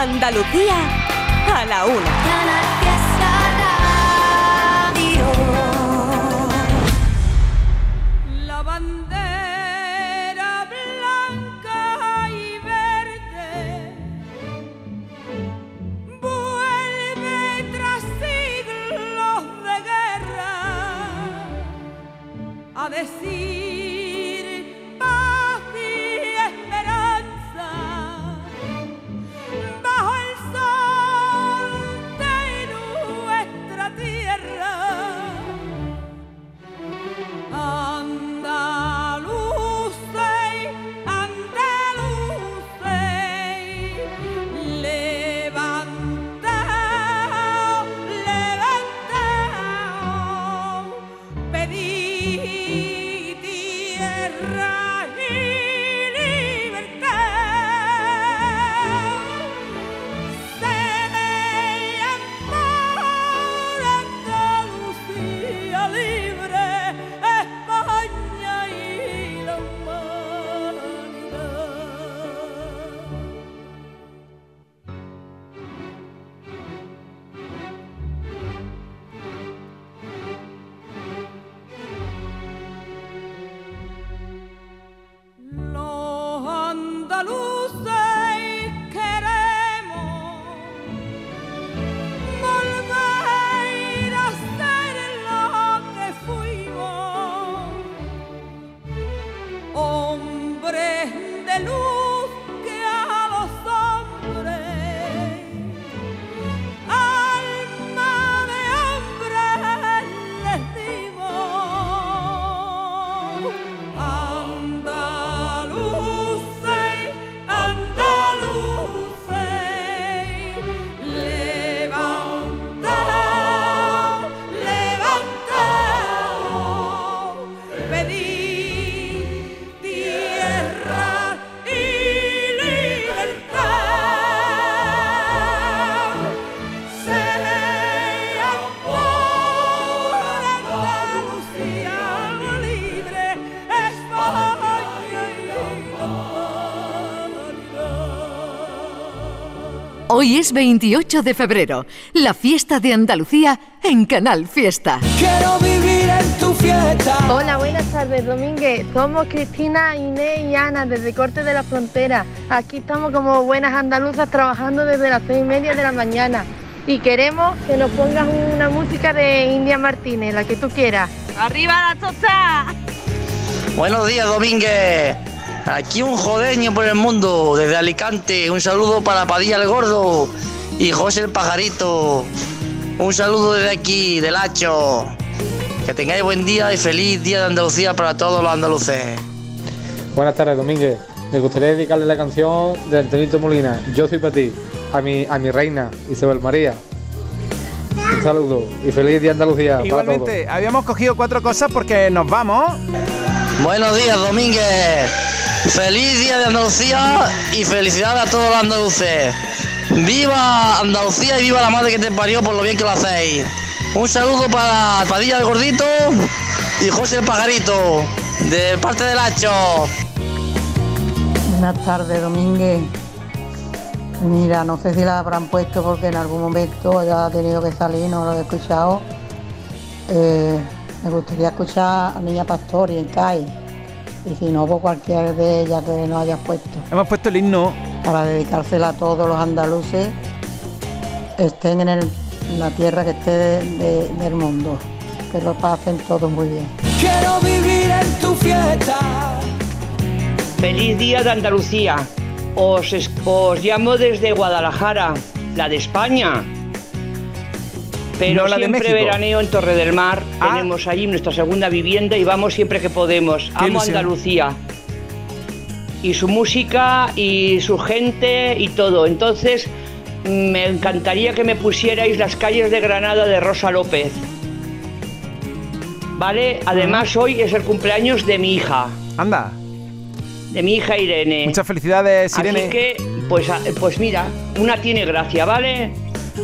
Andalucía a la una. Hoy es 28 de febrero, la fiesta de Andalucía en Canal Fiesta. Quiero vivir en tu fiesta. Hola, buenas tardes, Domínguez. Somos Cristina, Inés y Ana desde Corte de la Frontera. Aquí estamos como buenas andaluzas trabajando desde las seis y media de la mañana. Y queremos que nos pongas una música de India Martínez, la que tú quieras. ¡Arriba la tosta! Buenos días, Domínguez. Aquí un jodeño por el mundo, desde Alicante. Un saludo para Padilla el Gordo y José el Pajarito. Un saludo desde aquí, del Hacho. Que tengáis buen día y feliz día de Andalucía para todos los andaluces. Buenas tardes, Domínguez. Me gustaría dedicarle la canción de Antonito Molina, Yo soy para ti, a mi, a mi reina, Isabel María. Un saludo y feliz día Andalucía. para todos. Igualmente, habíamos cogido cuatro cosas porque nos vamos. Buenos días, Domínguez. Feliz día de Andalucía y felicidades a todos los andaluces. ¡Viva Andalucía y viva la madre que te parió por lo bien que lo hacéis! Un saludo para Padilla el Gordito y José el Pajarito, de parte del Hacho. Buenas tardes, Domínguez. Mira, no sé si la habrán puesto porque en algún momento ya ha tenido que salir, no lo he escuchado. Eh, me gustaría escuchar a Niña Pastori en CAI. Y si no, pues cualquiera de ellas que nos hayas puesto. Hemos puesto el himno. Para dedicársela a todos los andaluces, estén en, el- en la tierra que esté de- de- del mundo. Que lo pasen todos muy bien. Quiero vivir en tu fiesta. Feliz día de Andalucía. Os, os llamo desde Guadalajara, la de España. Pero No la de siempre México. veraneo en Torre del Mar. Ah. Tenemos allí nuestra segunda vivienda y vamos siempre que podemos. Amo ilusión. Andalucía. Y su música y su gente y todo. Entonces, me encantaría que me pusierais las calles de Granada de Rosa López. ¿Vale? Además, hoy es el cumpleaños de mi hija. Anda. De mi hija Irene. Muchas felicidades, Irene. Así que, pues, pues mira, una tiene gracia, ¿vale?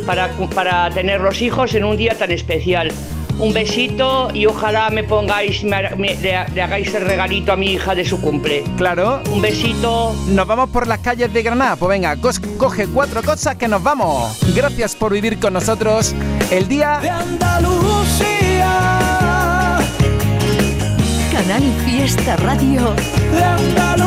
Para, para tener los hijos en un día tan especial. un besito y ojalá me pongáis, me- me- le, le hagáis el regalito a mi hija de su cumple. Claro. Un besito. Nos vamos por las calles de Granada. Pues venga, coge cuatro cosas que nos vamos. Gracias por vivir con nosotros el día de Andalucía, Canal Fiesta Radio. de Andalucía.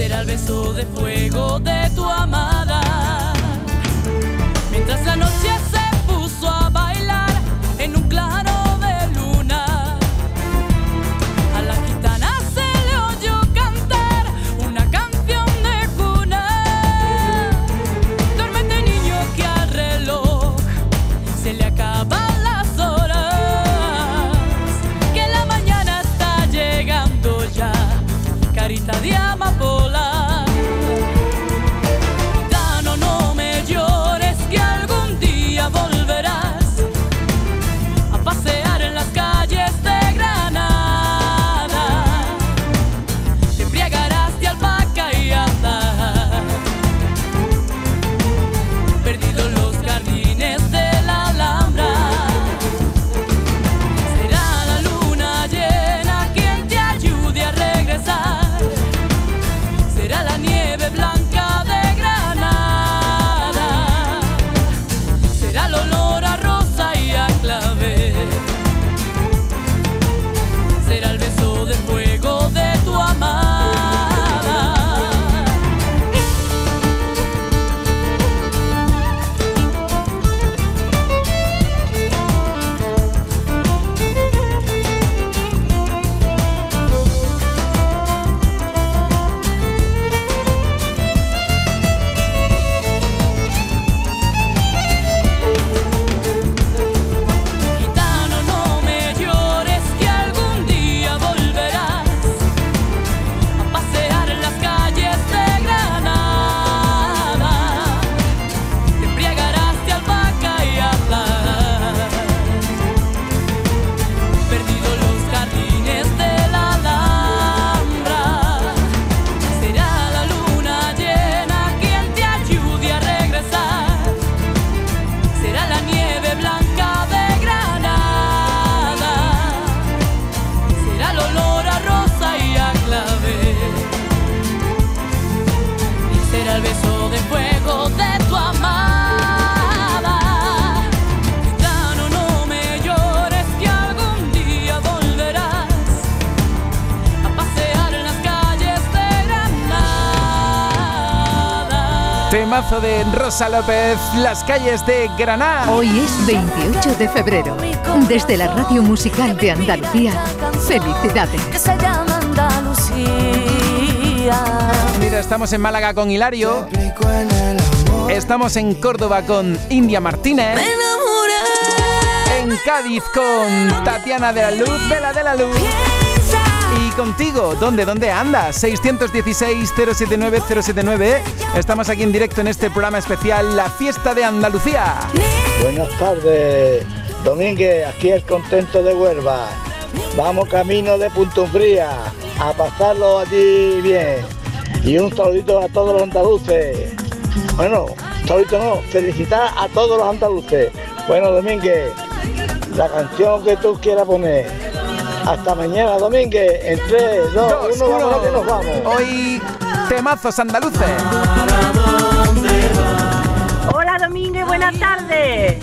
Será el beso de fuego de tu amada. López, las calles de Granada. Hoy es 28 de febrero. Desde la Radio Musical de Andalucía, felicidades. Que se llama Andalucía. Mira, estamos en Málaga con Hilario. Estamos en Córdoba con India Martínez. En Cádiz con Tatiana de la Luz, Vela de la Luz. Y contigo, ¿dónde, dónde andas? 616-079-079. Estamos aquí en directo en este programa especial, La Fiesta de Andalucía. Buenas tardes, Domínguez, aquí el contento de Huelva. Vamos camino de Punto Fría a pasarlo allí bien. Y un saludito a todos los andaluces. Bueno, saludito no, felicitar a todos los andaluces. Bueno, Domínguez, la canción que tú quieras poner. Hasta mañana, Domínguez, en 3, 2, 1, vamos que nos vamos. Hoy, temazos andaluces. Hola Domínguez, buenas tardes.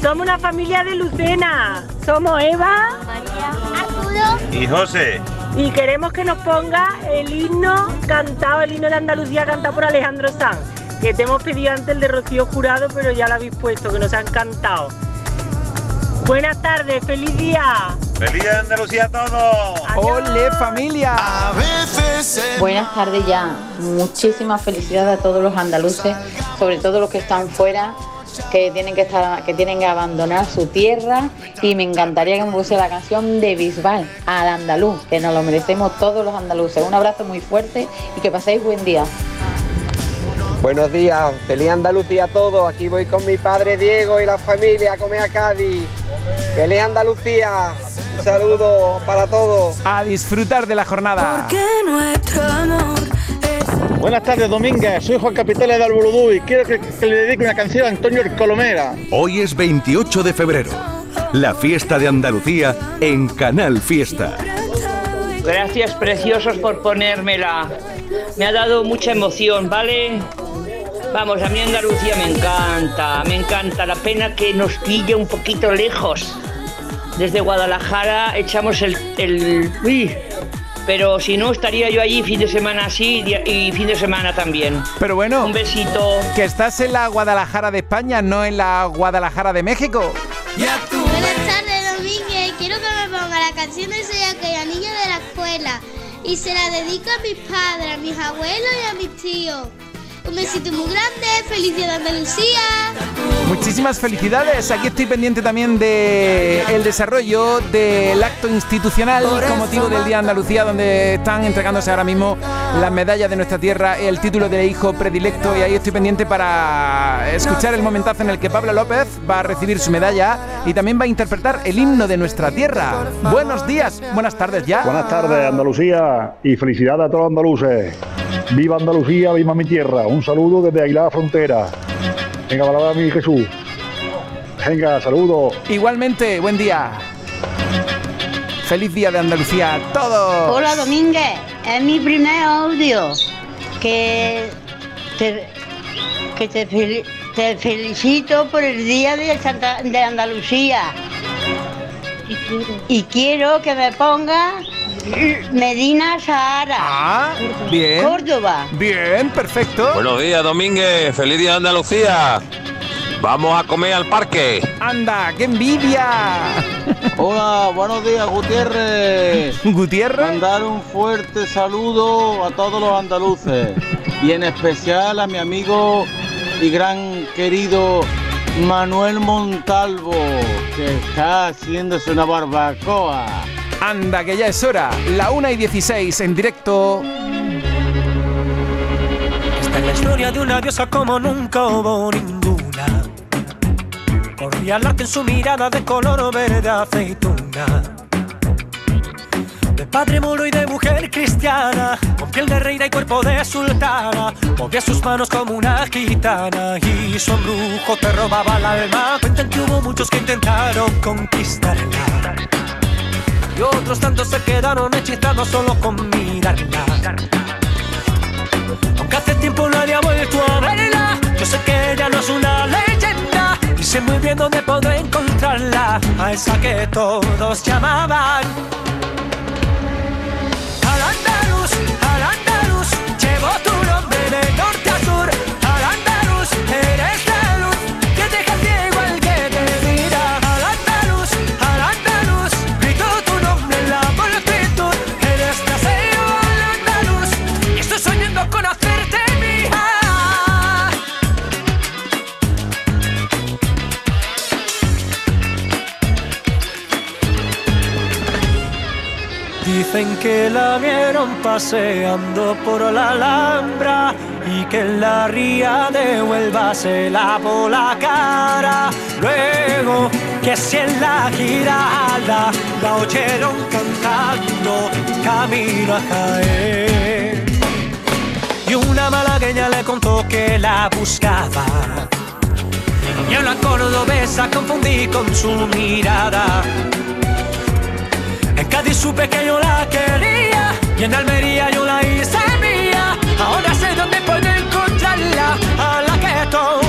Somos una familia de Lucena. Somos Eva, Arturo Y José, y queremos que nos ponga el himno cantado, el himno de Andalucía cantado por Alejandro Sanz. Que te hemos pedido antes el de Rocío Jurado, pero ya lo habéis puesto, que nos han cantado. Buenas tardes, feliz día. Feliz Andalucía a todos. ¡Ole familia! Buenas tardes ya. Muchísimas felicidades a todos los andaluces, sobre todo los que están fuera, que tienen que estar, que tienen que abandonar su tierra. Y me encantaría que me pusiera la canción de Bisbal al andaluz, que nos lo merecemos todos los andaluces. Un abrazo muy fuerte y que paséis buen día. Buenos días, feliz Andalucía a todos. Aquí voy con mi padre Diego y la familia a comer a Cádiz. Feliz Andalucía. Un saludo para todos. A disfrutar de la jornada. Buenas tardes, Domínguez. Soy Juan Capitales de Alburudú y quiero que, que le dedique una canción a Antonio El Colomera. Hoy es 28 de febrero. La fiesta de Andalucía en Canal Fiesta. Gracias, preciosos, por ponérmela. Me ha dado mucha emoción, ¿vale? Vamos, a mí Andalucía me encanta, me encanta. La pena que nos pille un poquito lejos. Desde Guadalajara echamos el... el uy, pero si no, estaría yo allí fin de semana así y y fin de semana también. Pero bueno, Un besito. que estás en la Guadalajara de España, no en la Guadalajara de México. Buenas tardes, Domínguez. Quiero que me ponga la canción de Soy aquella niña de la escuela. Y se la dedico a mis padres, a mis abuelos y a mis tíos. Un besito muy grande. Feliz día de Andalucía. Muchísimas felicidades. Aquí estoy pendiente también de el desarrollo del acto institucional con motivo del Día de Andalucía, donde están entregándose ahora mismo las medallas de nuestra tierra, el título de hijo predilecto, y ahí estoy pendiente para escuchar el momentazo en el que Pablo López va a recibir su medalla y también va a interpretar el himno de nuestra tierra. Buenos días, buenas tardes ya. Buenas tardes, Andalucía, y felicidades a todos los andaluces. Viva Andalucía, viva mi tierra. Un saludo desde Aguilar la Frontera. Venga, palabra mi Jesús. Venga, saludos. Igualmente, buen día. Feliz día de Andalucía a todos. Hola Domínguez, es mi primer audio. Que te, que te, fel- te felicito por el día de, Santa- de Andalucía. Y quiero que me ponga Medina Sahara. Ah, bien. Córdoba. Bien, perfecto. Buenos días, Domínguez. Feliz día de Andalucía. Vamos a comer al parque. Anda, qué envidia. Hola, buenos días, Gutiérrez. Gutiérrez. Mandar un fuerte saludo a todos los andaluces y en especial a mi amigo y gran querido Manuel Montalvo, que está haciéndose una barbacoa. Anda, que ya es hora. La 1 y 16 en directo. Esta es la historia de una diosa como nunca hubo ninguna. Corría arte en su mirada de color verde aceituna. De padre moro y de mujer cristiana, con piel de reina y cuerpo de sultana. Movía sus manos como una gitana y su embrujo te robaba el alma. Cuentan que hubo muchos que intentaron conquistarla. Y otros tantos se quedaron hechizados solo con mirarla. Aunque hace tiempo nadie ha vuelto a verla Yo sé que ella no es una leyenda Y sé muy bien dónde puedo encontrarla A esa que todos llamaban Al andaluz, al andaluz Llevo tu nombre de Dicen que la vieron paseando por la Alhambra y que en la ría de Huelva se lavó la cara. Luego que si en la girada la oyeron cantando camino a caer. Y una malagueña le contó que la buscaba. Y una cordobesa confundí con su mirada. Cádiz supe que yo la quería y en Almería yo la hice mía. Ahora sé dónde puedo encontrarla, a la que todos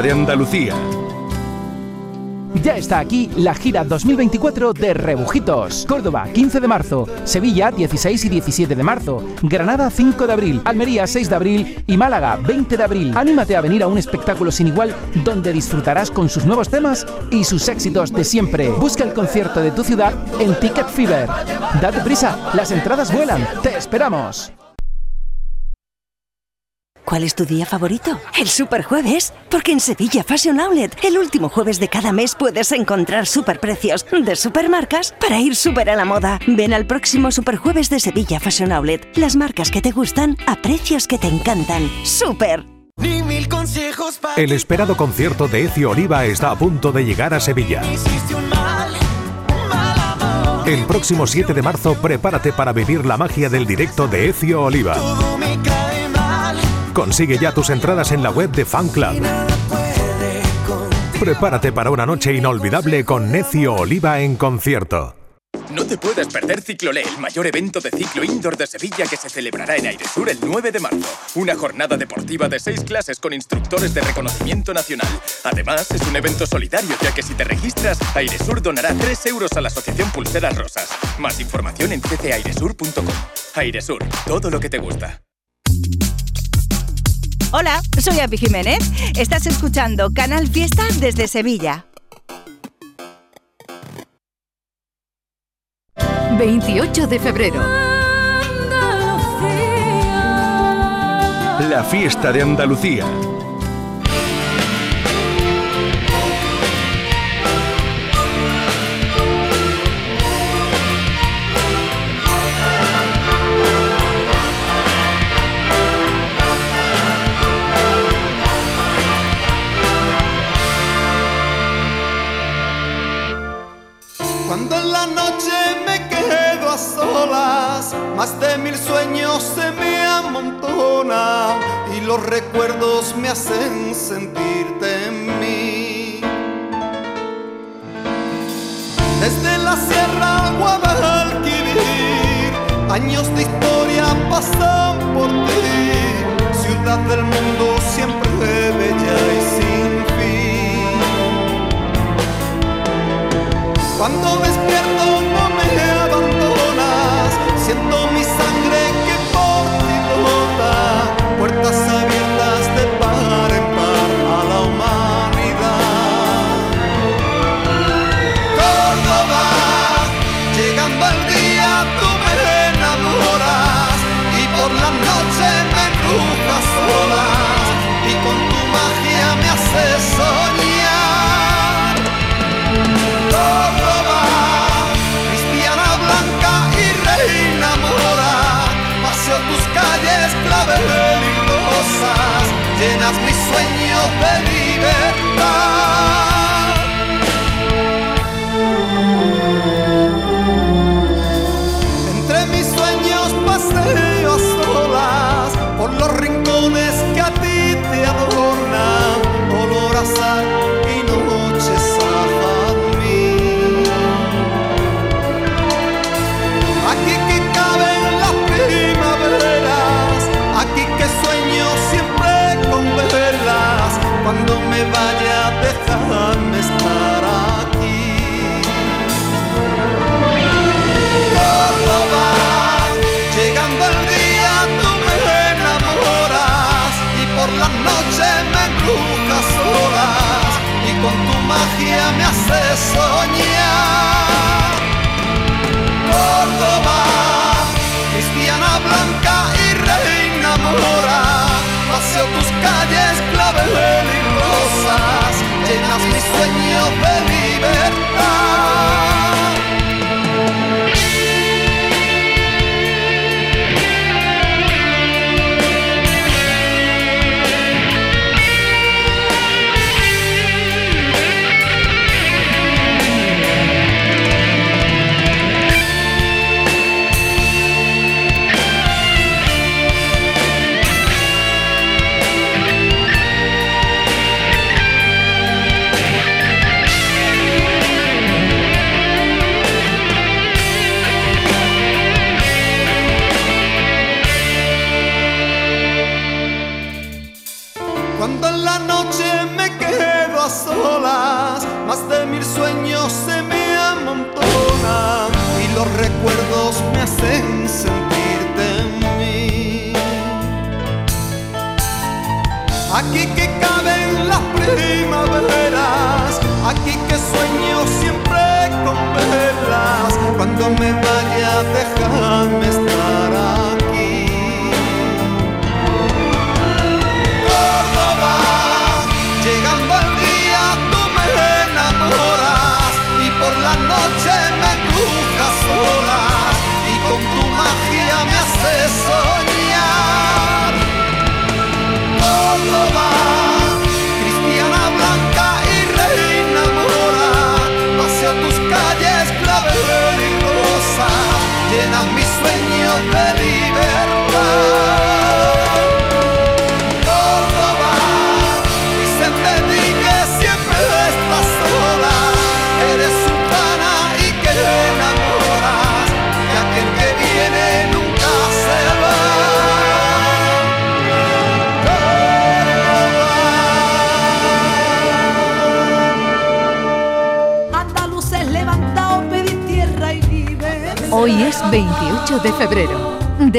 De Andalucía. Ya está aquí la gira 2024 de Rebujitos. Córdoba, 15 de marzo. Sevilla, 16 y 17 de marzo. Granada, 5 de abril. Almería, 6 de abril. Y Málaga, 20 de abril. Anímate a venir a un espectáculo sin igual donde disfrutarás con sus nuevos temas y sus éxitos de siempre. Busca el concierto de tu ciudad en Ticket Fever. Date prisa, las entradas vuelan. Te esperamos. ¿Cuál es tu día favorito? El Superjueves. Porque en Sevilla Fashion Outlet, el último jueves de cada mes puedes encontrar superprecios de supermarcas para ir súper a la moda. Ven al próximo Superjueves de Sevilla Fashion Outlet. Las marcas que te gustan a precios que te encantan. ¡Súper! El esperado concierto de Ecio Oliva está a punto de llegar a Sevilla. El próximo 7 de marzo prepárate para vivir la magia del directo de Ecio Oliva. Consigue ya tus entradas en la web de Fan Club. Prepárate para una noche inolvidable con Necio Oliva en concierto. No te puedes perder Ciclolé, el mayor evento de ciclo indoor de Sevilla que se celebrará en Airesur el 9 de marzo. Una jornada deportiva de seis clases con instructores de reconocimiento nacional. Además, es un evento solidario ya que si te registras, Airesur donará 3 euros a la Asociación Pulseras Rosas. Más información en ccairesur.com. Airesur, todo lo que te gusta. Hola, soy Api Jiménez. Estás escuchando Canal Fiesta desde Sevilla. 28 de febrero. La fiesta de Andalucía. Más de mil sueños se me amontonan y los recuerdos me hacen sentirte en mí. Desde la sierra al Guadalquivir, años de historia pasan por ti, ciudad del mundo siempre bella y sin fin. Cuando despierto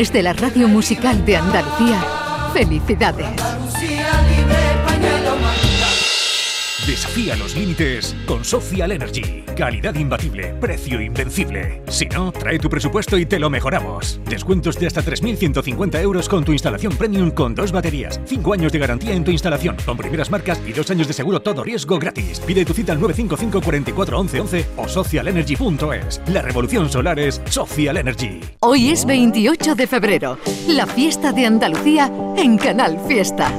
Desde la Radio Musical de Andalucía, felicidades. Desafía los límites con Social Energy. Calidad imbatible, precio invencible. Si no, trae tu presupuesto y te lo mejoramos. Descuentos de hasta 3.150 euros con tu instalación premium con dos baterías. 5 años de garantía en tu instalación con primeras marcas y 2 años de seguro todo riesgo gratis. Pide tu cita al 955 44 11 11 o socialenergy.es. La revolución solar es Social Energy. Hoy es 28 de febrero, la fiesta de Andalucía en Canal Fiesta.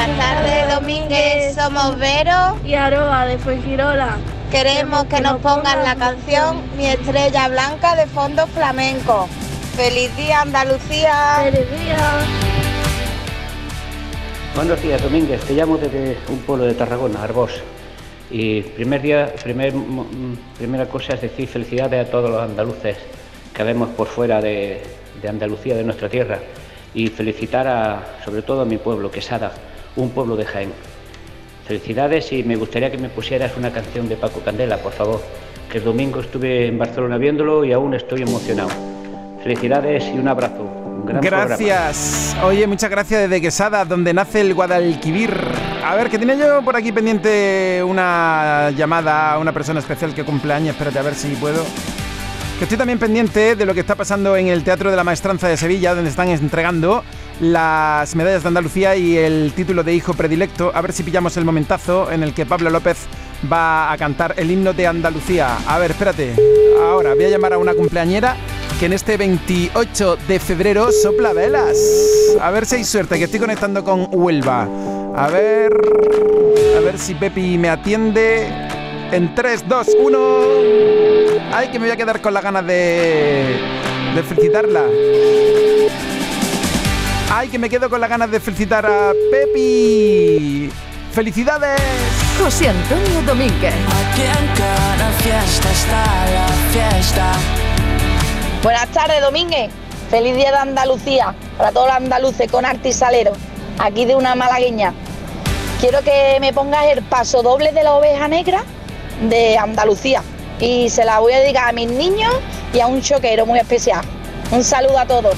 Buenas tardes, Domínguez. Somos Vero y Aroa de Fuengirola. Queremos que nos pongan la canción Mi estrella blanca de fondo flamenco. ¡Feliz día, Andalucía! ¡Feliz día! Buenos días, Domínguez. Te llamo desde un pueblo de Tarragona, Arbós. Y primer día, primer, primera cosa es decir felicidades a todos los andaluces que vemos por fuera de, de Andalucía, de nuestra tierra. Y felicitar a, sobre todo a mi pueblo, Quesada, un pueblo de Jaén. Felicidades y me gustaría que me pusieras una canción de Paco Candela, por favor. Que el domingo estuve en Barcelona viéndolo y aún estoy emocionado. Felicidades y un abrazo. Gracias. Oye, muchas gracias desde Quesada, donde nace el Guadalquivir. A ver, que tiene yo por aquí pendiente una llamada a una persona especial que cumple años. Espérate a ver si puedo. Que estoy también pendiente de lo que está pasando en el Teatro de la Maestranza de Sevilla, donde están entregando las medallas de Andalucía y el título de hijo predilecto. A ver si pillamos el momentazo en el que Pablo López va a cantar el himno de Andalucía. A ver, espérate. Ahora voy a llamar a una cumpleañera que en este 28 de febrero sopla velas. A ver si hay suerte, que estoy conectando con Huelva. A ver. A ver si Pepi me atiende. En 3, 2, 1. Ay, que me voy a quedar con las ganas de. de felicitarla. Ay, que me quedo con las ganas de felicitar a Pepi. ¡Felicidades! José Antonio Domínguez. Aquí en cada fiesta está la fiesta. Buenas tardes, Domínguez. Feliz día de Andalucía para todos los andaluces con arte y salero. Aquí de una malagueña. Quiero que me pongas el paso doble de la oveja negra de Andalucía. Y se la voy a dedicar a mis niños y a un choquero muy especial. Un saludo a todos.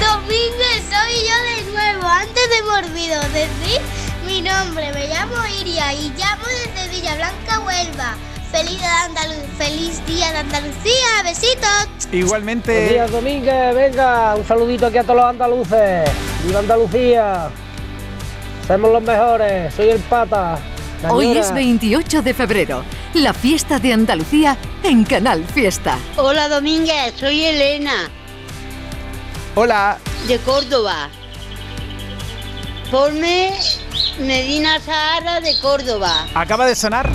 Domínguez, soy yo de nuevo. Antes de me olvido decir mi nombre, me llamo Iria y llamo desde Villablanca, Huelva. Feliz día de, Andalu- feliz día de Andalucía, besitos. Igualmente. Buenos días, Domínguez. Venga, un saludito aquí a todos los andaluces. ¡Viva Andalucía! Somos los mejores. Soy el pata. Hoy es 28 de febrero, la fiesta de Andalucía en Canal Fiesta. Hola Domínguez, soy Elena, Hola. de Córdoba. Ponme Medina Sahara de Córdoba. Acaba de sonar.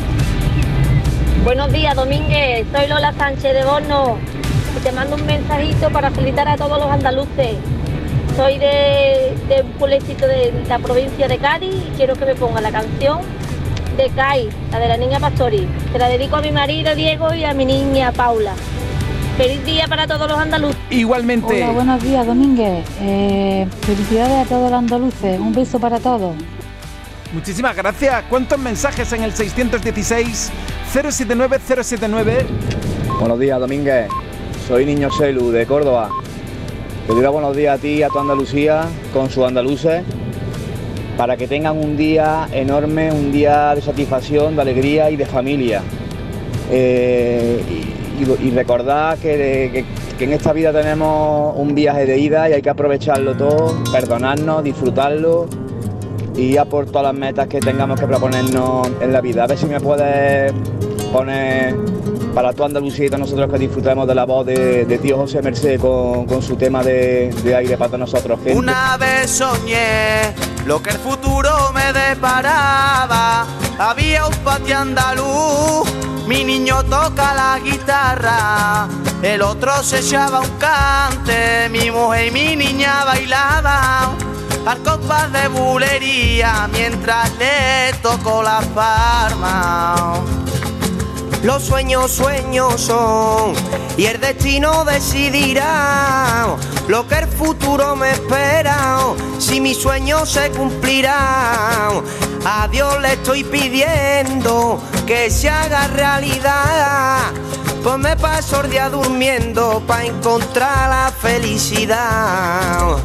Buenos días, Domínguez. Soy Lola Sánchez de Borno. Y te mando un mensajito para felicitar a todos los andaluces. Soy de, de un pueblecito de la provincia de Cádiz y quiero que me ponga la canción de Kai, la de la niña Pastori. Se la dedico a mi marido Diego y a mi niña Paula. Feliz día para todos los andaluces. Igualmente. Hola, buenos días, Domínguez. Eh, felicidades a todos los andaluces. Un beso para todos. Muchísimas gracias. ¿Cuántos mensajes en el 616 079 079? Buenos días, Domínguez. Soy Niño Celu de Córdoba. Te doy buenos días a ti y a tu Andalucía con sus andaluces para que tengan un día enorme, un día de satisfacción, de alegría y de familia. Eh, y, recordad que, que en esta vida tenemos un viaje de ida y hay que aprovecharlo todo, perdonarnos, disfrutarlo y ya por todas las metas que tengamos que proponernos en la vida. A ver si me puedes poner para tu Andalucía y todos nosotros que disfrutemos de la voz de, tío José Merced con, su tema de, aire para nosotros. Una vez soñé lo que el futuro me deparaba. Había un patio andaluz, mi niño toca la guitarra, el otro se echaba un cante, mi mujer y mi niña bailaban al compás de bulería mientras le tocó la palma. Los sueños, sueños son y el destino decidirá lo que el futuro me espera. Si mi sueño se cumplirá, a Dios le estoy pidiendo que se haga realidad. Pues me paso el día durmiendo para encontrar la felicidad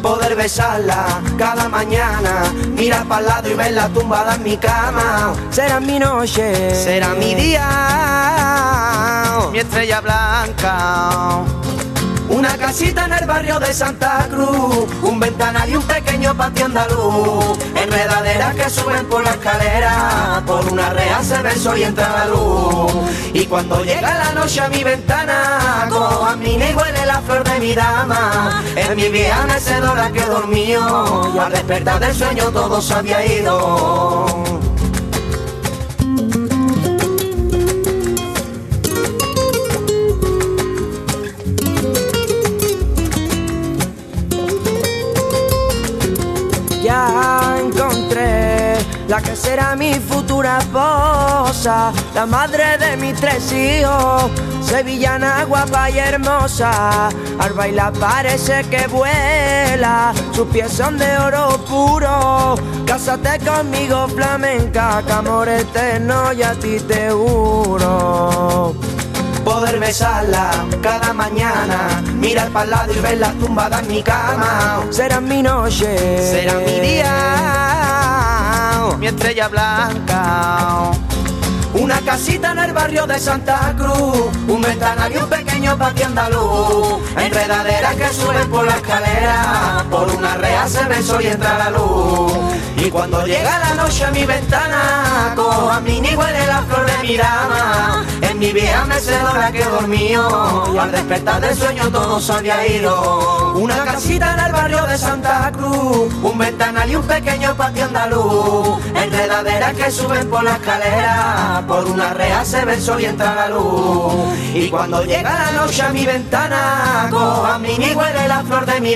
poder besarla cada mañana, mirar para lado y verla tumbada en mi cama. Será mi noche, será mi día, mi estrella blanca. Una casita en el barrio de Santa Cruz, un ventanal y un pequeño patio andaluz, enredaderas que suben por la escalera, por una rea se ve y entra la luz. Y cuando llega la noche a mi ventana, cojo a mi y huele la flor de mi dama. En mi vieja mecedora que dormió, y al despertar del sueño todo se había ido. La madre de mis tres hijos, sevillana guapa y hermosa. Al bailar parece que vuela, sus pies son de oro puro. Cásate conmigo flamenca, que amor eterno y a ti te juro poder besarla cada mañana, mirar para el lado y verla tumbada en mi cama. Será mi noche, será mi día, mi estrella blanca. Una casita en el barrio de Santa Cruz, un un pequeño patio andaluz, enredaderas que suben por la escalera, por una rea se ve y entra la luz. Y cuando llega la noche a mi ventana, cojo a mi ni huele la flor de mi en mi vieja mecedora que dormió, y al despertar del sueño todo se había ido. Una casita en el barrio de Santa Cruz, un ventanal y un pequeño patio andaluz, enredaderas que suben por la escalera, por una rea se ve y entra la luz. Y cuando llega la noche a mi ventana, cojo a mi ni huele la flor de mi.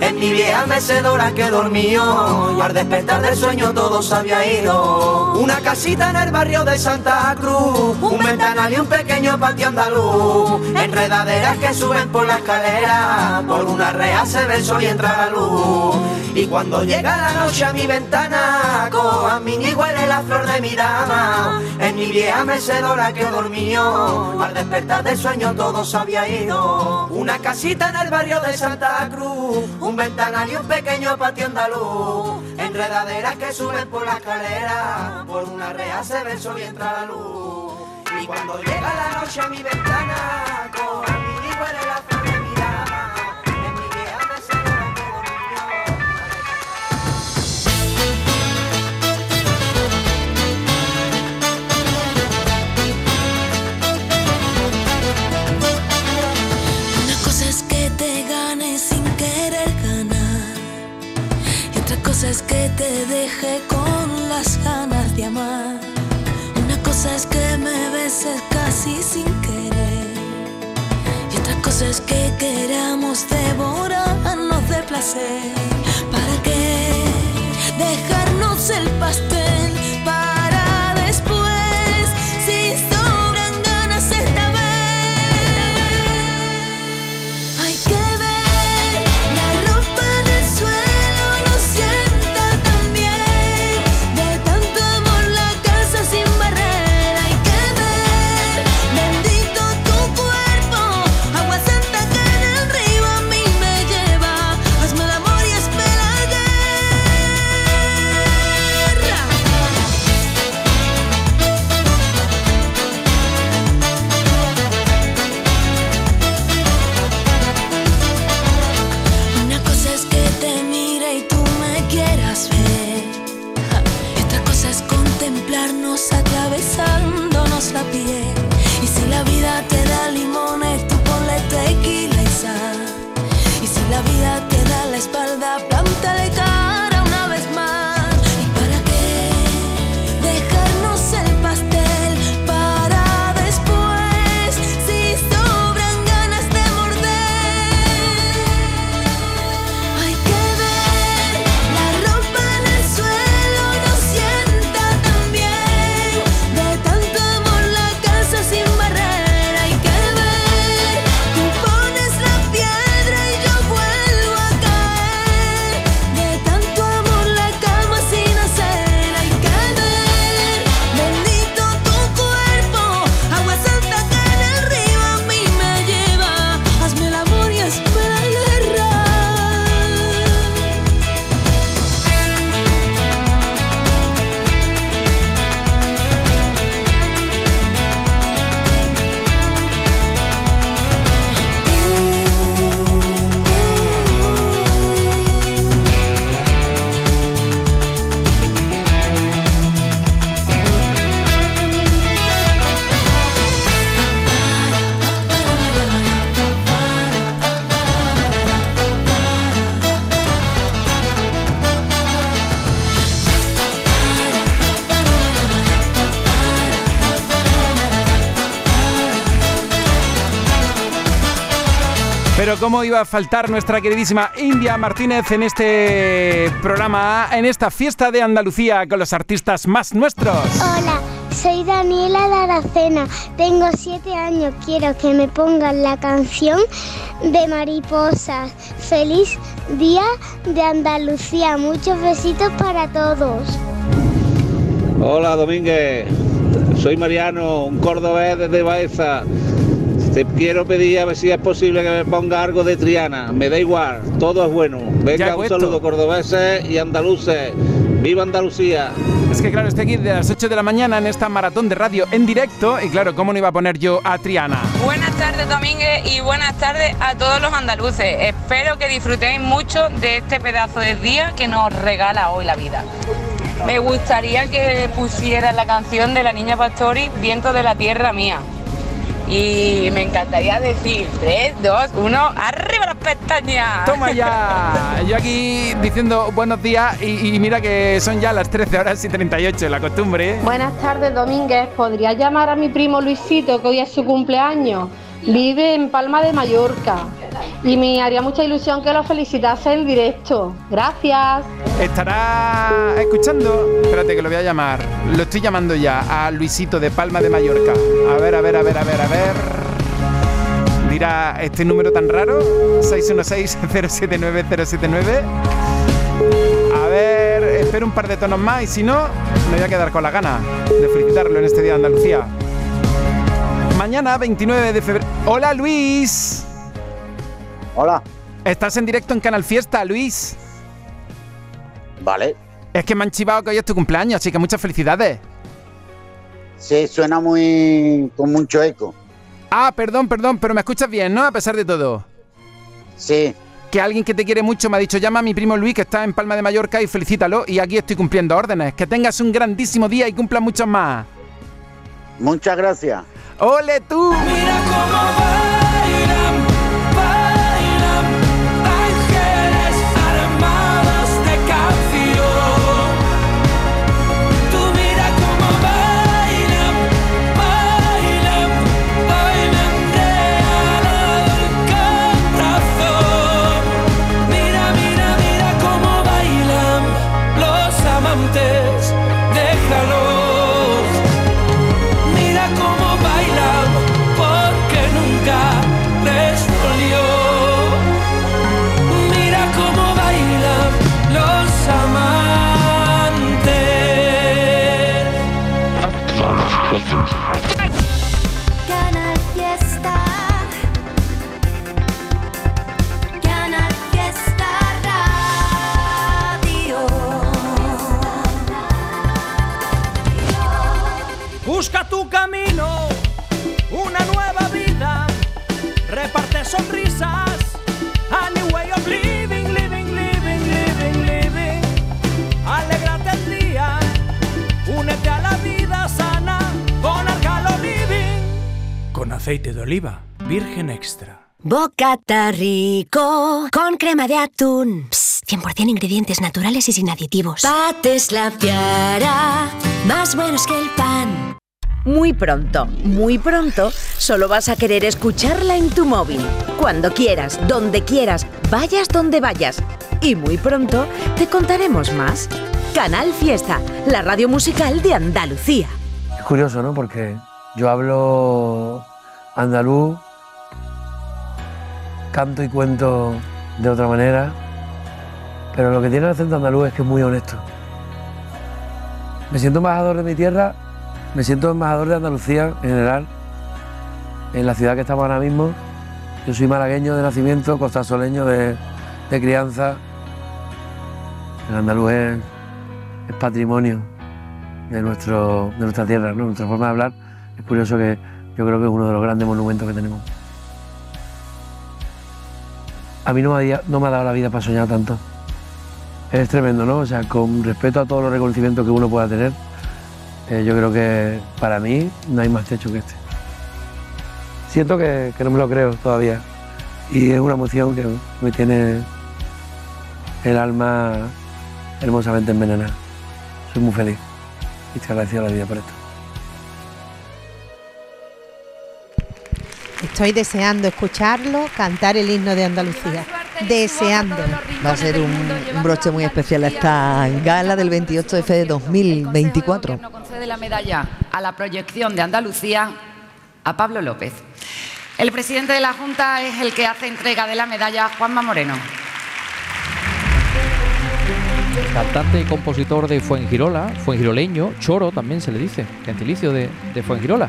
En mi vieja mecedora que al despertar del sueño todo se había ido. Una casita en el barrio de Santa Cruz, un ventanal y un pequeño patio andaluz. Enredaderas que suben por la escalera, por una rea se ve y entra la luz. Y cuando llega la noche a mi ventana, cojo a mi ni huele la flor de mi dama. En mi vieja mecedora que dormió, al despertar del sueño todo se había ido. Una casita en el barrio de Santa Cruz, un ventanal y un pequeño patio andaluz. Enredaderas que suben por la escalera, por una rea se ve sol y entra la luz. Y cuando llega la noche a mi ventana, con mi huele la es que te deje con las ganas de amar. Una cosa es que me beses casi sin querer. Y otra cosa es que queramos devorarnos de placer. ¿Para qué dejarnos el pastel? Pero cómo iba a faltar nuestra queridísima India Martínez en este programa, en esta fiesta de Andalucía con los artistas más nuestros. Hola, soy Daniela de Aracena. Tengo siete años. Quiero que me pongan la canción de mariposas. Feliz día de Andalucía. Muchos besitos para todos. Hola Domínguez, soy Mariano, un cordobés desde Baeza. Te quiero pedir a ver si es posible que me ponga algo de Triana. Me da igual, todo es bueno. Venga, un saludo cordobeses y andaluces. ¡Viva Andalucía! Es que claro, estoy aquí de las 8 de la mañana en esta maratón de radio en directo y claro, ¿cómo no iba a poner yo a Triana? Buenas tardes Domínguez y buenas tardes a todos los andaluces. Espero que disfrutéis mucho de este pedazo de día que nos regala hoy la vida. Me gustaría que pusieras la canción de la niña Pastori, Viento de la Tierra Mía. Y me encantaría decir 3, 2, 1, arriba las pestañas. Toma ya. Yo aquí diciendo buenos días y, y mira que son ya las 13 horas y 38, la costumbre. ¿eh? Buenas tardes, Domínguez. ¿Podría llamar a mi primo Luisito, que hoy es su cumpleaños? Vive en Palma de Mallorca. Y me haría mucha ilusión que lo felicitase en directo. Gracias. Estará escuchando. Espérate que lo voy a llamar. Lo estoy llamando ya a Luisito de Palma de Mallorca. A ver, a ver, a ver, a ver, a ver. Dirá este número tan raro. 616-079-079. A ver, espero un par de tonos más y si no, me voy a quedar con la gana de felicitarlo en este día de Andalucía. Mañana, 29 de febrero. Hola, Luis. Hola. Estás en directo en Canal Fiesta, Luis. Vale. Es que me han chivado que hoy es tu cumpleaños, así que muchas felicidades. Sí, suena muy con mucho eco. Ah, perdón, perdón, pero me escuchas bien, ¿no? A pesar de todo. Sí. Que alguien que te quiere mucho me ha dicho, llama a mi primo Luis que está en Palma de Mallorca y felicítalo. Y aquí estoy cumpliendo órdenes. Que tengas un grandísimo día y cumplas muchos más. Muchas gracias. ¡Ole tú! Mira cómo bailan, oliva virgen extra. Bocata rico con crema de atún. 100% ingredientes naturales y sin aditivos. Pates la piara, más buenos que el pan. Muy pronto, muy pronto, solo vas a querer escucharla en tu móvil. Cuando quieras, donde quieras, vayas donde vayas. Y muy pronto te contaremos más. Canal Fiesta, la radio musical de Andalucía. Es curioso, ¿no? Porque yo hablo andaluz, canto y cuento de otra manera, pero lo que tiene el acento andaluz es que es muy honesto. Me siento embajador de mi tierra, me siento embajador de Andalucía en general, en la ciudad que estamos ahora mismo. Yo soy malagueño de nacimiento, costasoleño de, de crianza. El andaluz es, patrimonio de, nuestro, de nuestra tierra, nuestra forma de hablar. Es curioso que yo creo que es uno de los grandes monumentos que tenemos. A mí no me, ha, dado la vida para soñar tanto. Es tremendo, ¿no? O sea, con respeto a todos los reconocimientos que uno pueda tener, eh, yo creo que para mí no hay más techo que este. Siento que, que no me lo creo todavía y es una emoción que me tiene el alma hermosamente envenenada. Soy muy feliz y te agradecido a la vida por esto. Estoy deseando escucharlo cantar el himno de Andalucía. Deseando. Va a ser un, un broche muy especial esta gala del 28 de de 2024. concede la medalla a la proyección de Andalucía a Pablo López. El presidente de la Junta es el que hace entrega de la medalla a Juanma Moreno. Cantante y compositor de Fuengirola, fuengiroleño, choro también se le dice, gentilicio de, de Fuengirola,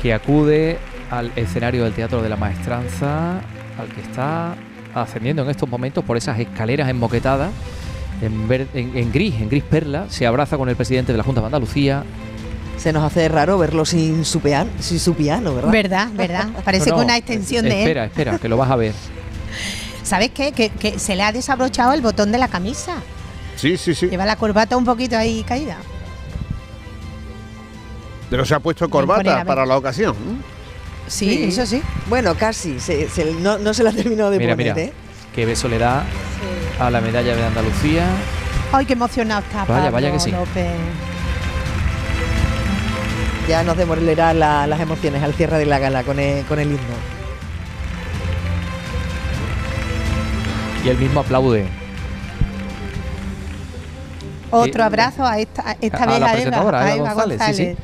que acude al escenario del Teatro de la Maestranza, al que está ascendiendo en estos momentos por esas escaleras enmoquetadas en, ver- en- en gris, en gris perla, se abraza con el presidente de la Junta de Andalucía. Se nos hace raro verlo sin su, piano, sin su piano, ¿verdad? ¿Verdad? ¿Verdad? Parece No, que una extensión de Espera, él. espera, que lo vas a ver. ¿Sabes qué? Que, que se le ha desabrochado el botón de la camisa. Sí, sí, sí. Lleva la corbata un poquito ahí caída. Pero se ha puesto corbata para la ocasión. Sí, eso sí. Bueno, casi. Se- se- no, no se la ha terminado de Mira, poner, mira, ¿eh? qué beso le da a la medalla de Andalucía. Ay, qué emocionado está. Vaya, Pablo vaya que sí. López. Ya nos demolerá la- las emociones al cierre de la gala con el, con el himno. Y él mismo aplaude. Otro Eh, abrazo a esta, a esta a vez la a Eva, a a Eva González, sí, sí.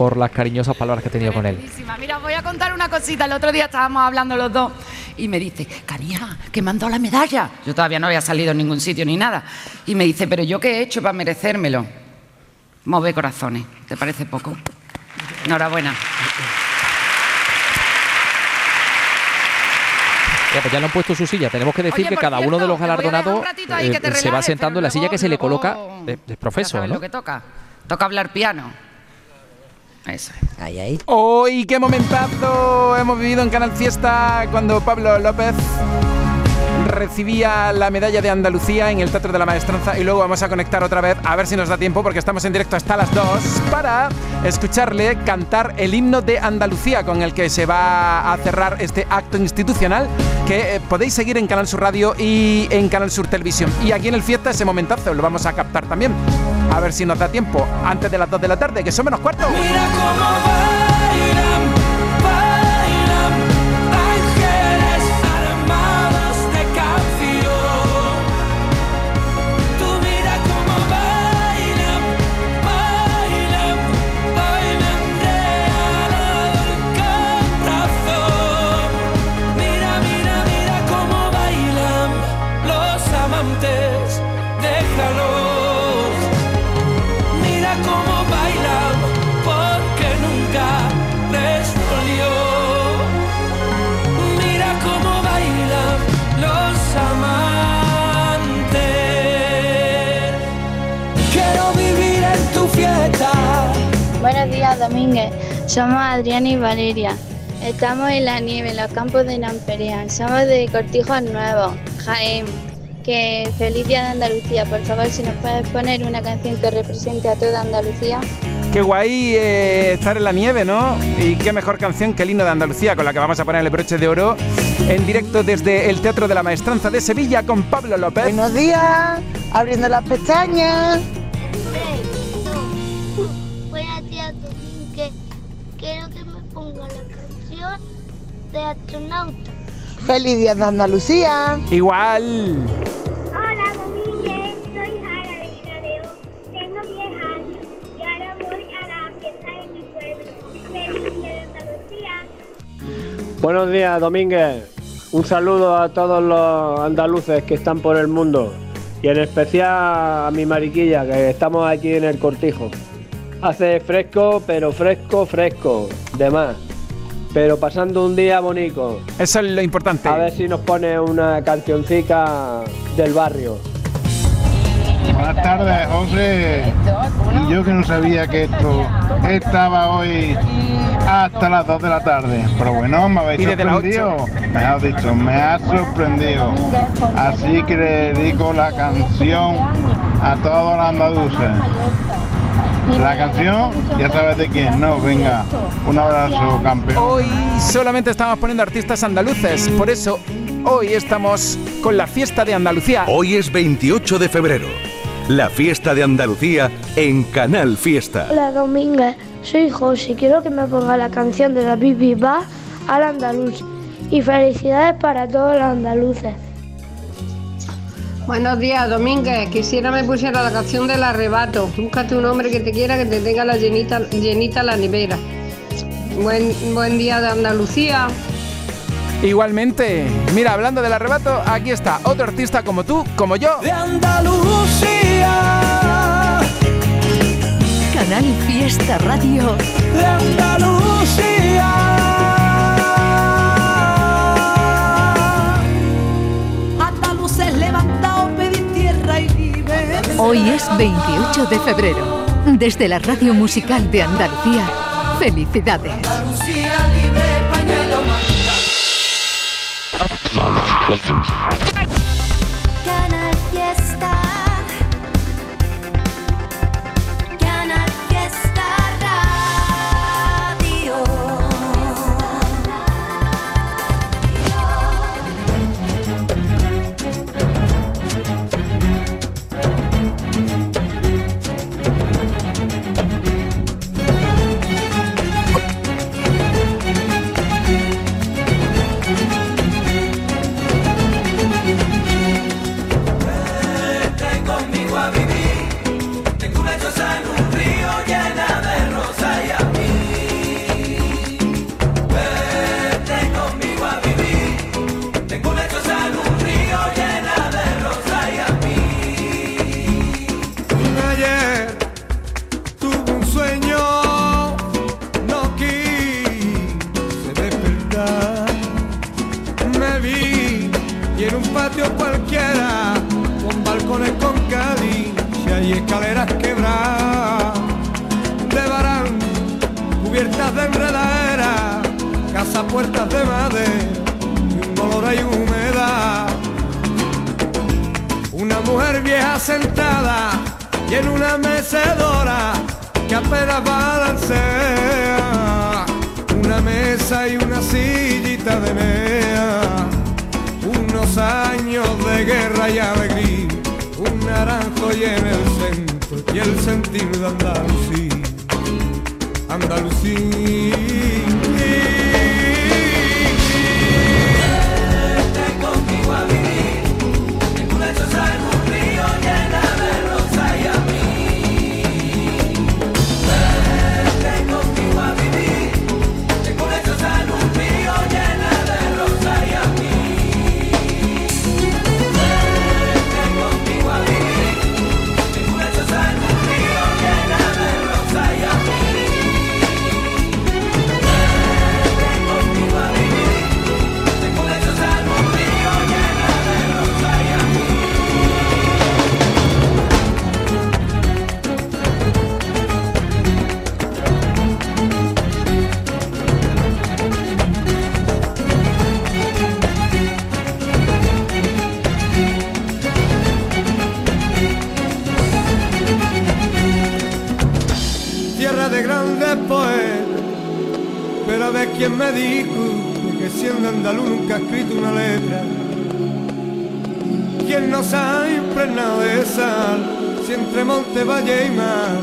Por las cariñosas palabras que ha tenido con él. Mira, voy a contar una cosita. El otro día estábamos hablando los dos y me dice, Caría, que me han dado la medalla. Yo todavía no había salido en ningún sitio ni nada. Y me dice, pero yo qué he hecho para merecérmelo. Move corazones, ¿te parece poco? Enhorabuena. Ya, pues ya le han puesto su silla. Tenemos que decir Oye, que cada uno de cierto, los galardonados eh, se va sentando en la silla que se le coloca de, de Ya profeso, sabes ¿no? lo que toca. Toca hablar piano. Eso. Ahí, ahí. ¡Uy, qué momentazo hemos vivido en Canal Fiesta cuando Pablo López recibía la medalla de Andalucía en el Teatro de la Maestranza y luego vamos a conectar otra vez a ver si nos da tiempo porque estamos en directo hasta las 2 para escucharle cantar el himno de Andalucía con el que se va a cerrar este acto institucional que eh, podéis seguir en Canal Sur Radio y en Canal Sur Televisión. Y aquí en el Fiesta ese momentazo lo vamos a captar también. A ver si nos da tiempo antes de las 2 de la tarde, que son menos cuarto. Días, Domínguez. Somos Adriana y Valeria. Estamos en la nieve, en los campos de Namperea. Somos de Cortijos Nuevos, Jaén. Que feliz día de Andalucía. Por favor, si nos puedes poner una canción que represente a toda Andalucía. Qué guay eh, estar en la nieve, ¿no? Y qué mejor canción que el himno de Andalucía, con la que vamos a poner el broche de oro en directo desde el Teatro de la Maestranza de Sevilla con Pablo López. Buenos días, abriendo las pestañas. De astronauta. Feliz día de Andalucía. Igual. Hola, Domínguez. Soy Jara de. Tengo 10 años y ahora voy a la fiesta de mi pueblo. Feliz día de Andalucía. Buenos días, Domínguez. Un saludo a todos los andaluces que están por el mundo y en especial a mi mariquilla, que estamos aquí en el cortijo. Hace fresco, pero fresco, fresco, de más. Pero pasando un día bonito. Eso es lo importante. A ver si nos pone una cancioncica del barrio. Buenas tardes, José. Y yo que no sabía que esto estaba hoy hasta las 2 de la tarde. Pero bueno, me habéis sorprendido. Me has dicho, me has sorprendido. Así que le dedico la canción a todos los andaluces. La canción, ya sabes de quién, ¿no? Venga, un abrazo, campeón. Hoy solamente estamos poniendo artistas andaluces, por eso hoy estamos con la fiesta de Andalucía. Hoy es 28 de febrero. La fiesta de Andalucía en Canal Fiesta. Hola, Domínguez. Soy José. Quiero que me ponga la canción de David Bisbal al andaluz. Y felicidades para todos los andaluces. Buenos días, Domínguez. Quisiera me pusiera la canción del arrebato. Búscate un hombre que te quiera, que te tenga la llenita, llenita la nevera. Buen, buen día de Andalucía. Igualmente, mira, hablando del arrebato, aquí está otro artista como tú, como yo. De Andalucía, Canal Fiesta Radio. de Andalucía. Hoy es 28 de febrero. Desde la Radio Musical de Andalucía, felicidades. Andalucía libre, pañuelo y en un patio cualquiera, con balcones con cadilla y escaleras quebradas, de varán, cubiertas de enredadera, casa puertas de madera y un dolor y humedad. Una mujer vieja sentada y en una mecedora que apenas balancea. Una mesa y una sillita de mea. Unos años de guerra y alegría. Un naranjo y en el centro y el sentir de Andalucía. Andalucía. Quien me dijo que siendo andaluz nunca ha escrito una letra. Quien nos ha impregnado de sal, si entre monte, valle y mar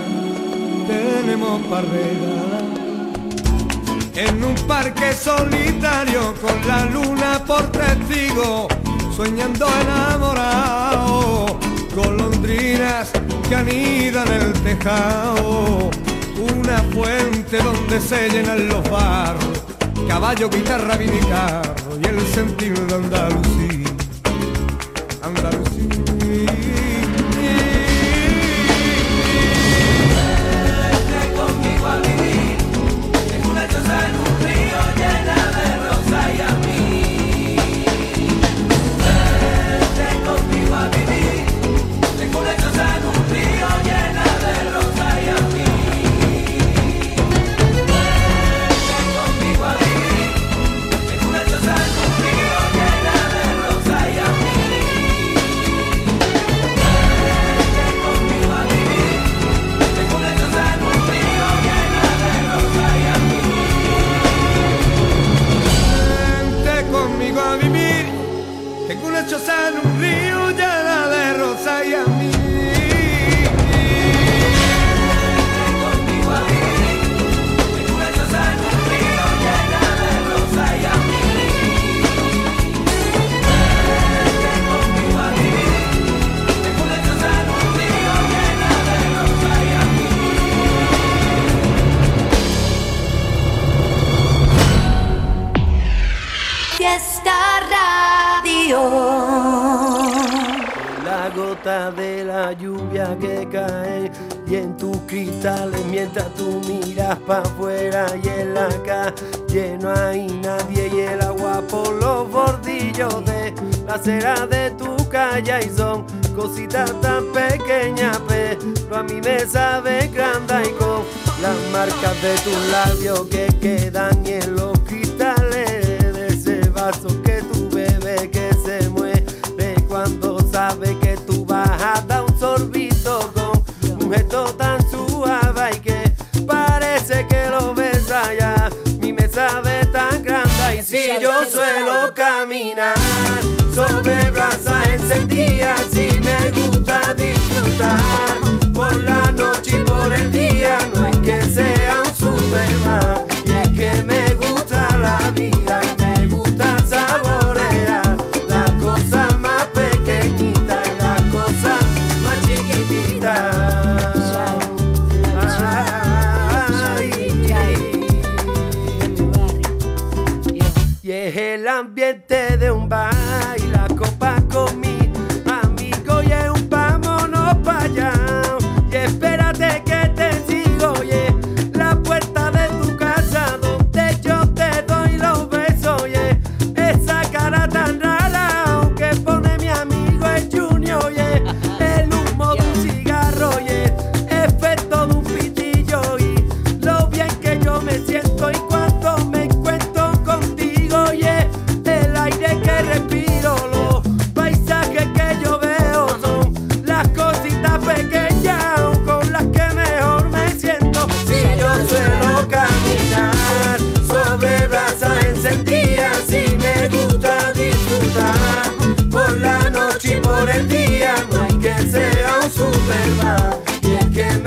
tenemos barreras. En un parque solitario con la luna por testigo, soñando enamorado, golondrinas que anidan el tejado, una fuente donde se llenan los barros, caballo, guitarra, vinicarro y el sentido de Andalucía. Andalucía. De la lluvia que cae y en tus cristales mientras tú miras para afuera y en la calle no hay nadie y el agua por los bordillos de la acera de tu calle y son cositas tan pequeñas pero a mí me sabe grande y con las marcas de tus labios que quedan en los cristales de ese vaso tan suave y que parece que lo ves allá. Mi me sabe tan grande y si yo suelo caminar sobre brasas encendidas, si me gusta disfrutar por la noche y por el día, no es que sea un superman, me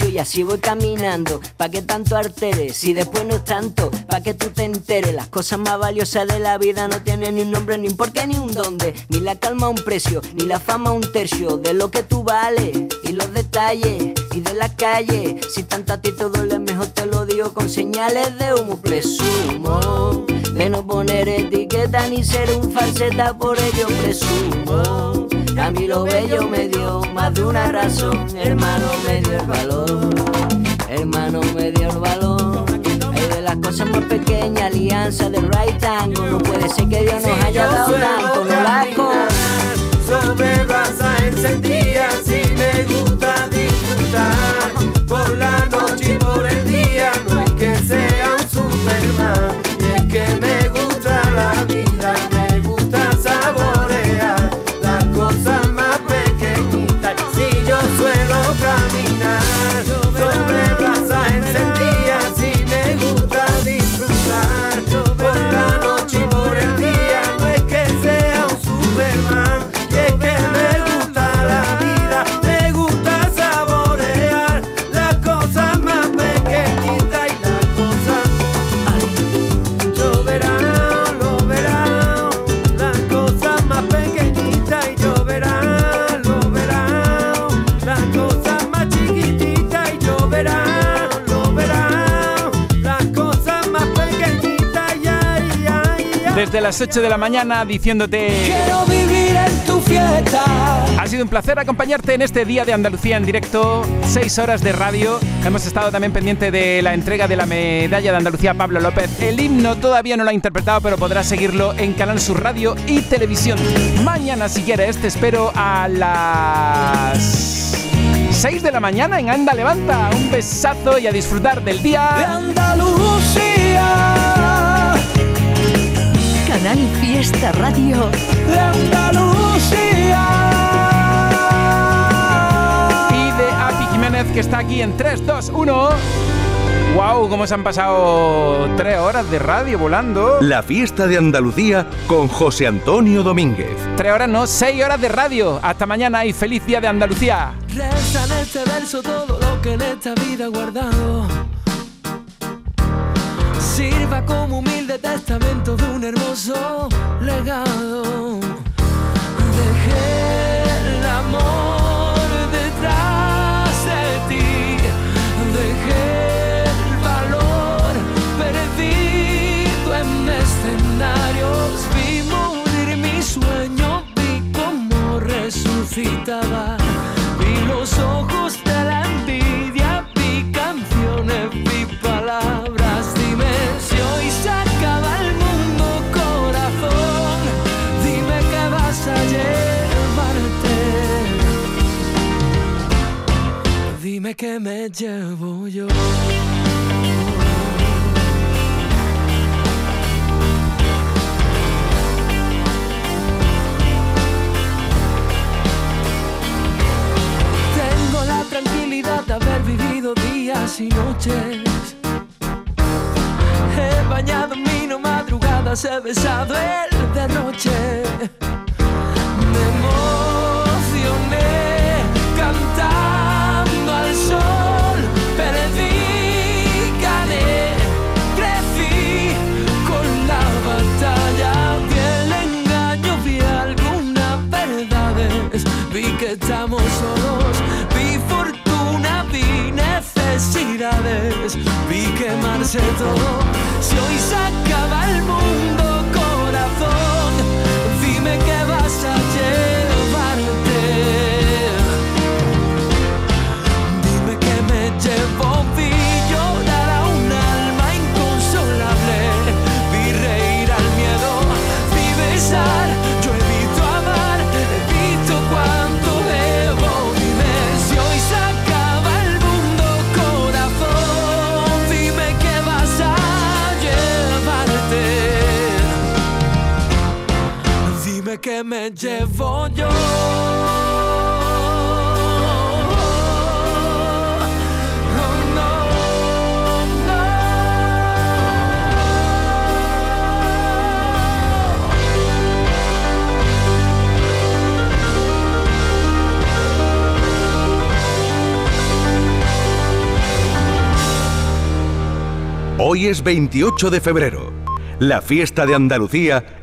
Y así voy caminando. Pa' que tanto alteres, si después no es tanto, pa' que tú te enteres. Las cosas más valiosas de la vida no tienen ni un nombre, ni un por qué, ni un dónde. Ni la calma un precio, ni la fama un tercio de lo que tú vales. Y los detalles, y de la calle. Si tanto a ti te duele, mejor te lo digo con señales de humo. Presumo de no poner etiqueta ni ser un falseta, por ello presumo. A mí lo bello me dio más de una razón, hermano me dio el valor, hermano me dio el valor. Hay de las cosas cosa más pequeña, alianza de right tango. No puede ser que Dios nos haya dado tanto, no laco. Sobre brasa encendida, si Desde las 8 de la mañana diciéndote... Quiero vivir en tu fiesta. Ha sido un placer acompañarte en este día de Andalucía en directo, 6 horas de radio. Hemos estado también pendiente de la entrega de la medalla de Andalucía a Pablo López. El himno todavía no lo ha interpretado, pero podrás seguirlo en Canal Sur Radio y Televisión. Mañana, si quieres, te espero a las 6 de la mañana en Anda Levanta. Un besazo y a disfrutar del De día. Andalucía, Canal Fiesta Radio. de Andalucía. Y de Api Jiménez que está aquí en 3, 2, 1. ¡Wow! ¿Cómo se han pasado 3 horas de radio volando? La fiesta de Andalucía con José Antonio Domínguez. 3 horas no, 6 horas de radio. Hasta mañana y feliz día de Andalucía. Reza en este verso todo lo que en esta vida he guardado. Sirva como humilde testamento de un hermoso legado. Dejé el amor detrás de ti. Dejé el valor perdido en escenarios. Vi morir mi sueño, vi cómo resucitaba. Que me llevo yo. Tengo la tranquilidad de haber vivido días y noches. He bañado en vino madrugadas, he besado el derroche. Vi quemarse todo. Si hoy se llevo yo. Hoy es 28 de febrero, la fiesta de Andalucía